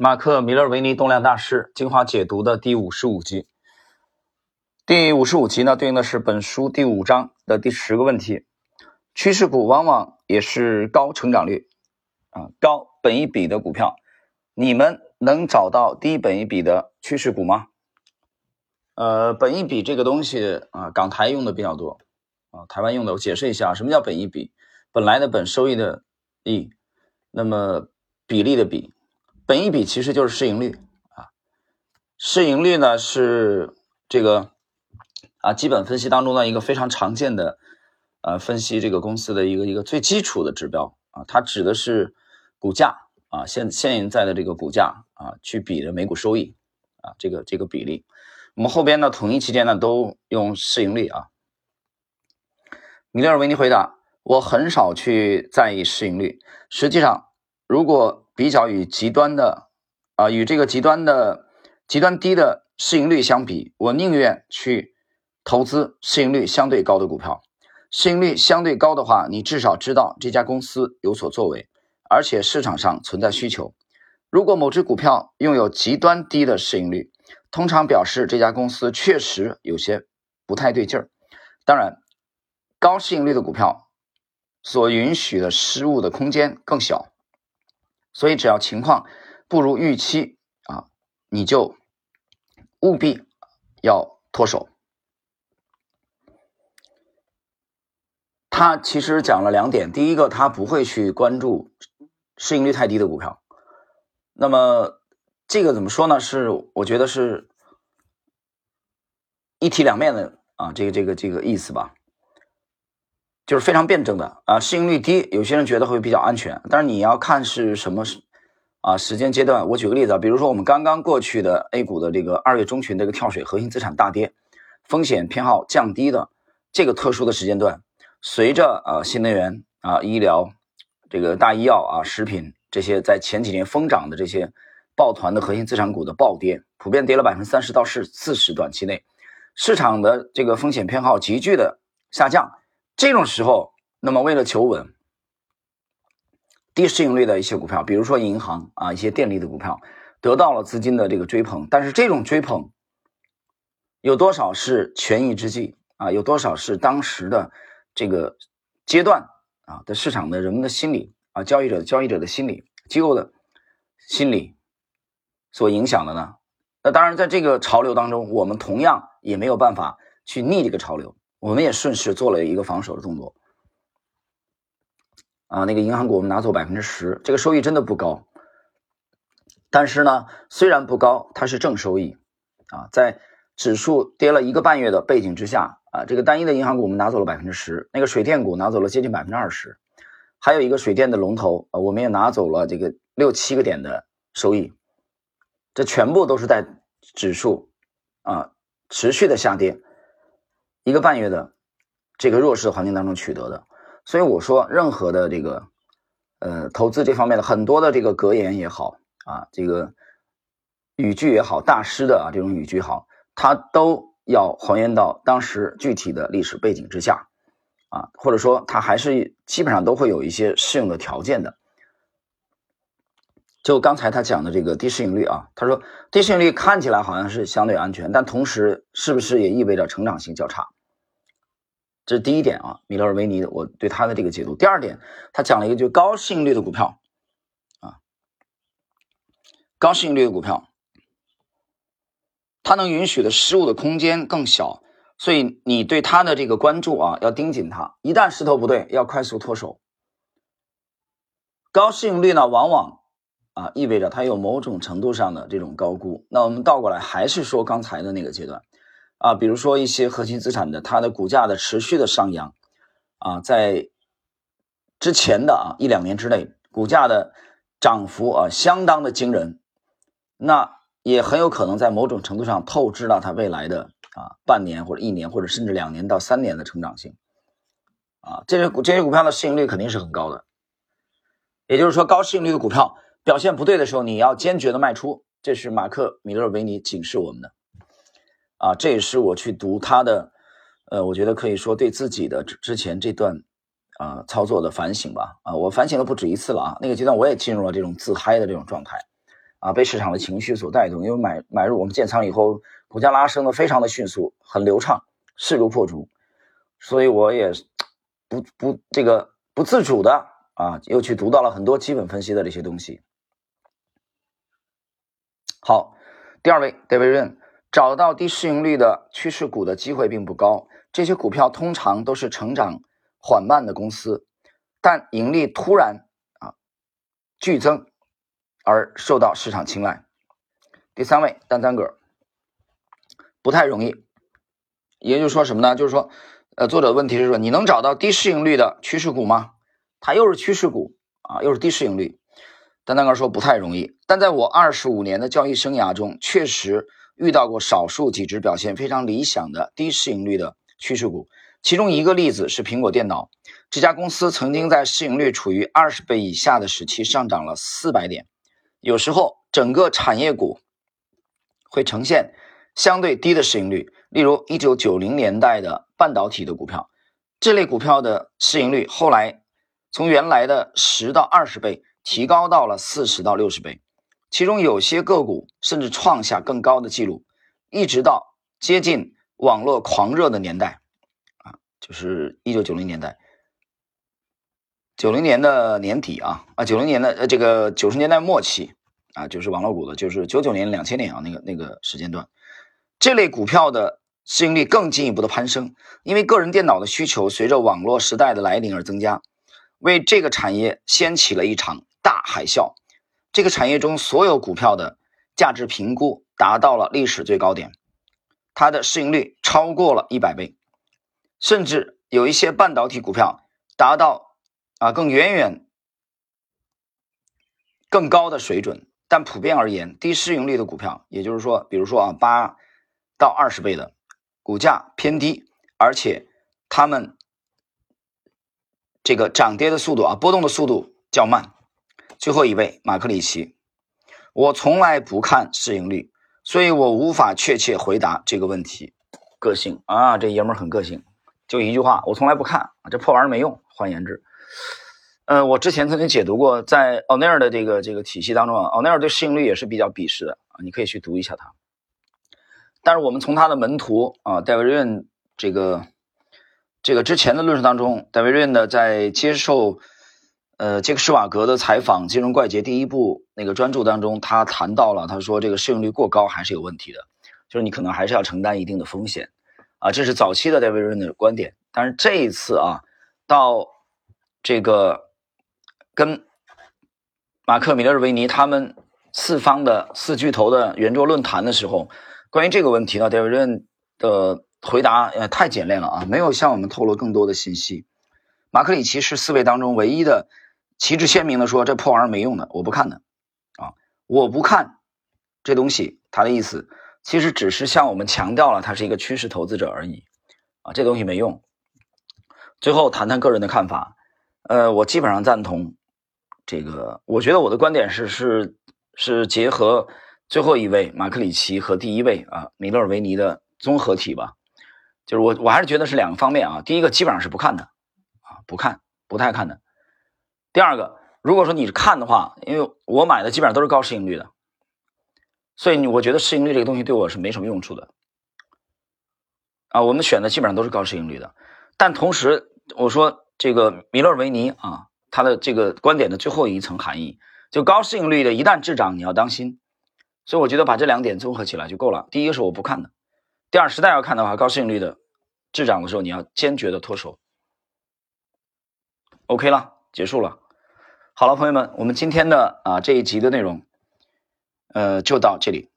马克·米勒维尼动量大师精华解读的第五十五集。第五十五集呢，对应的是本书第五章的第十个问题：趋势股往往也是高成长率啊、高本一比的股票。你们能找到低本一比的趋势股吗？呃，本一比这个东西啊，港台用的比较多啊，台湾用的。我解释一下，什么叫本一比？本来的本，收益的益，那么比例的比。本益比其实就是市盈率啊，市盈率呢是这个啊基本分析当中的一个非常常见的呃分析这个公司的一个一个最基础的指标啊，它指的是股价啊现现在的这个股价啊去比的每股收益啊这个这个比例，我们后边呢统一期间呢都用市盈率啊。米勒尔维尼回答：我很少去在意市盈率，实际上如果比较与极端的啊，与这个极端的极端低的市盈率相比，我宁愿去投资市盈率相对高的股票。市盈率相对高的话，你至少知道这家公司有所作为，而且市场上存在需求。如果某只股票拥有极端低的市盈率，通常表示这家公司确实有些不太对劲儿。当然，高市盈率的股票所允许的失误的空间更小。所以，只要情况不如预期啊，你就务必要脱手。他其实讲了两点，第一个，他不会去关注市盈率太低的股票。那么，这个怎么说呢？是我觉得是一体两面的啊，这个这个这个意思吧，就是非常辩证的啊。市盈率低，有些人觉得会比较安全，但是你要看是什么时啊时间阶段。我举个例子啊，比如说我们刚刚过去的 A 股的这个二月中旬这个跳水，核心资产大跌，风险偏好降低的这个特殊的时间段。随着啊新能源啊医疗这个大医药啊食品这些在前几年疯涨的这些抱团的核心资产股的暴跌，普遍跌了百分之三十到四四十，短期内市场的这个风险偏好急剧的下降。这种时候，那么为了求稳，低市盈率的一些股票，比如说银行啊一些电力的股票，得到了资金的这个追捧。但是这种追捧有多少是权宜之计啊？有多少是当时的？这个阶段啊的市场的人们的心理啊，交易者交易者的心理，机构的心理所影响的呢？那当然，在这个潮流当中，我们同样也没有办法去逆这个潮流，我们也顺势做了一个防守的动作。啊，那个银行股我们拿走百分之十，这个收益真的不高，但是呢，虽然不高，它是正收益啊，在指数跌了一个半月的背景之下。啊，这个单一的银行股我们拿走了百分之十，那个水电股拿走了接近百分之二十，还有一个水电的龙头啊，我们也拿走了这个六七个点的收益，这全部都是在指数啊持续的下跌一个半月的这个弱势环境当中取得的。所以我说，任何的这个呃投资这方面的很多的这个格言也好啊，这个语句也好，大师的啊这种语句好，它都。要还原到当时具体的历史背景之下，啊，或者说它还是基本上都会有一些适用的条件的。就刚才他讲的这个低市盈率啊，他说低市盈率看起来好像是相对安全，但同时是不是也意味着成长性较差？这是第一点啊，米勒尔维尼我对他的这个解读。第二点，他讲了一个就高市盈率的股票啊，高市盈率的股票。它能允许的失误的空间更小，所以你对它的这个关注啊，要盯紧它。一旦势头不对，要快速脱手。高市盈率呢，往往啊意味着它有某种程度上的这种高估。那我们倒过来还是说刚才的那个阶段啊，比如说一些核心资产的它的股价的持续的上扬啊，在之前的啊一两年之内，股价的涨幅啊相当的惊人，那。也很有可能在某种程度上透支了它未来的啊半年或者一年或者甚至两年到三年的成长性，啊，这些股这些股票的市盈率肯定是很高的，也就是说高市盈率的股票表现不对的时候，你要坚决的卖出，这是马克米勒维尼警示我们的，啊，这也是我去读他的，呃，我觉得可以说对自己的之前这段啊操作的反省吧，啊，我反省了不止一次了啊，那个阶段我也进入了这种自嗨的这种状态。啊，被市场的情绪所带动，因为买买入我们建仓以后，股价拉升的非常的迅速，很流畅，势如破竹，所以我也不不这个不自主的啊，又去读到了很多基本分析的这些东西。好，第二位 David Ren 找到低市盈率的趋势股的机会并不高，这些股票通常都是成长缓慢的公司，但盈利突然啊剧增。而受到市场青睐。第三位，单单个不太容易。也就是说什么呢？就是说，呃，作者问题是说，你能找到低市盈率的趋势股吗？它又是趋势股啊，又是低市盈率。单单个说不太容易。但在我二十五年的交易生涯中，确实遇到过少数几只表现非常理想的低市盈率的趋势股。其中一个例子是苹果电脑，这家公司曾经在市盈率处于二十倍以下的时期上涨了四百点。有时候，整个产业股会呈现相对低的市盈率，例如一九九零年代的半导体的股票，这类股票的市盈率后来从原来的十到二十倍提高到了四十到六十倍，其中有些个股甚至创下更高的记录，一直到接近网络狂热的年代，啊，就是一九九零年代。九零年的年底啊啊，九零年的呃这个九十年代末期啊，就是网络股的，就是九九年、两千年啊那个那个时间段，这类股票的市盈率更进一步的攀升，因为个人电脑的需求随着网络时代的来临而增加，为这个产业掀起了一场大海啸。这个产业中所有股票的价值评估达到了历史最高点，它的市盈率超过了一百倍，甚至有一些半导体股票达到。啊，更远远更高的水准，但普遍而言，低市盈率的股票，也就是说，比如说啊，八到二十倍的股价偏低，而且它们这个涨跌的速度啊，波动的速度较慢。最后一位马克里奇，我从来不看市盈率，所以我无法确切回答这个问题。个性啊，这爷们很个性，就一句话，我从来不看，这破玩意儿没用。换言之。呃，我之前曾经解读过，在奥内尔的这个这个体系当中啊，奥内尔对市盈率也是比较鄙视的啊，你可以去读一下他。但是我们从他的门徒啊，戴维瑞恩这个这个之前的论述当中，戴维瑞呢在接受呃杰克施瓦格的采访《金融怪杰》第一部那个专著当中，他谈到了，他说这个市盈率过高还是有问题的，就是你可能还是要承担一定的风险啊，这是早期的戴维瑞的观点。但是这一次啊，到这个。跟马克·米勒尔维尼他们四方的四巨头的圆桌论坛的时候，关于这个问题呢，戴维润的回答呃太简练了啊，没有向我们透露更多的信息。马克里奇是四位当中唯一的旗帜鲜明的说这破玩意儿没用的，我不看的啊，我不看这东西。他的意思其实只是向我们强调了他是一个趋势投资者而已啊，这东西没用。最后谈谈个人的看法，呃，我基本上赞同。这个，我觉得我的观点是是是结合最后一位马克里奇和第一位啊米勒维尼的综合体吧，就是我我还是觉得是两个方面啊。第一个基本上是不看的啊，不看，不太看的。第二个，如果说你看的话，因为我买的基本上都是高市盈率的，所以我觉得市盈率这个东西对我是没什么用处的啊。我们选的基本上都是高市盈率的，但同时我说这个米勒维尼啊。他的这个观点的最后一层含义，就高市盈率的，一旦滞涨，你要当心。所以我觉得把这两点综合起来就够了。第一个是我不看的，第二实在要看的话，高市盈率的滞涨的时候，你要坚决的脱手。OK 了，结束了。好了，朋友们，我们今天的啊这一集的内容，呃，就到这里。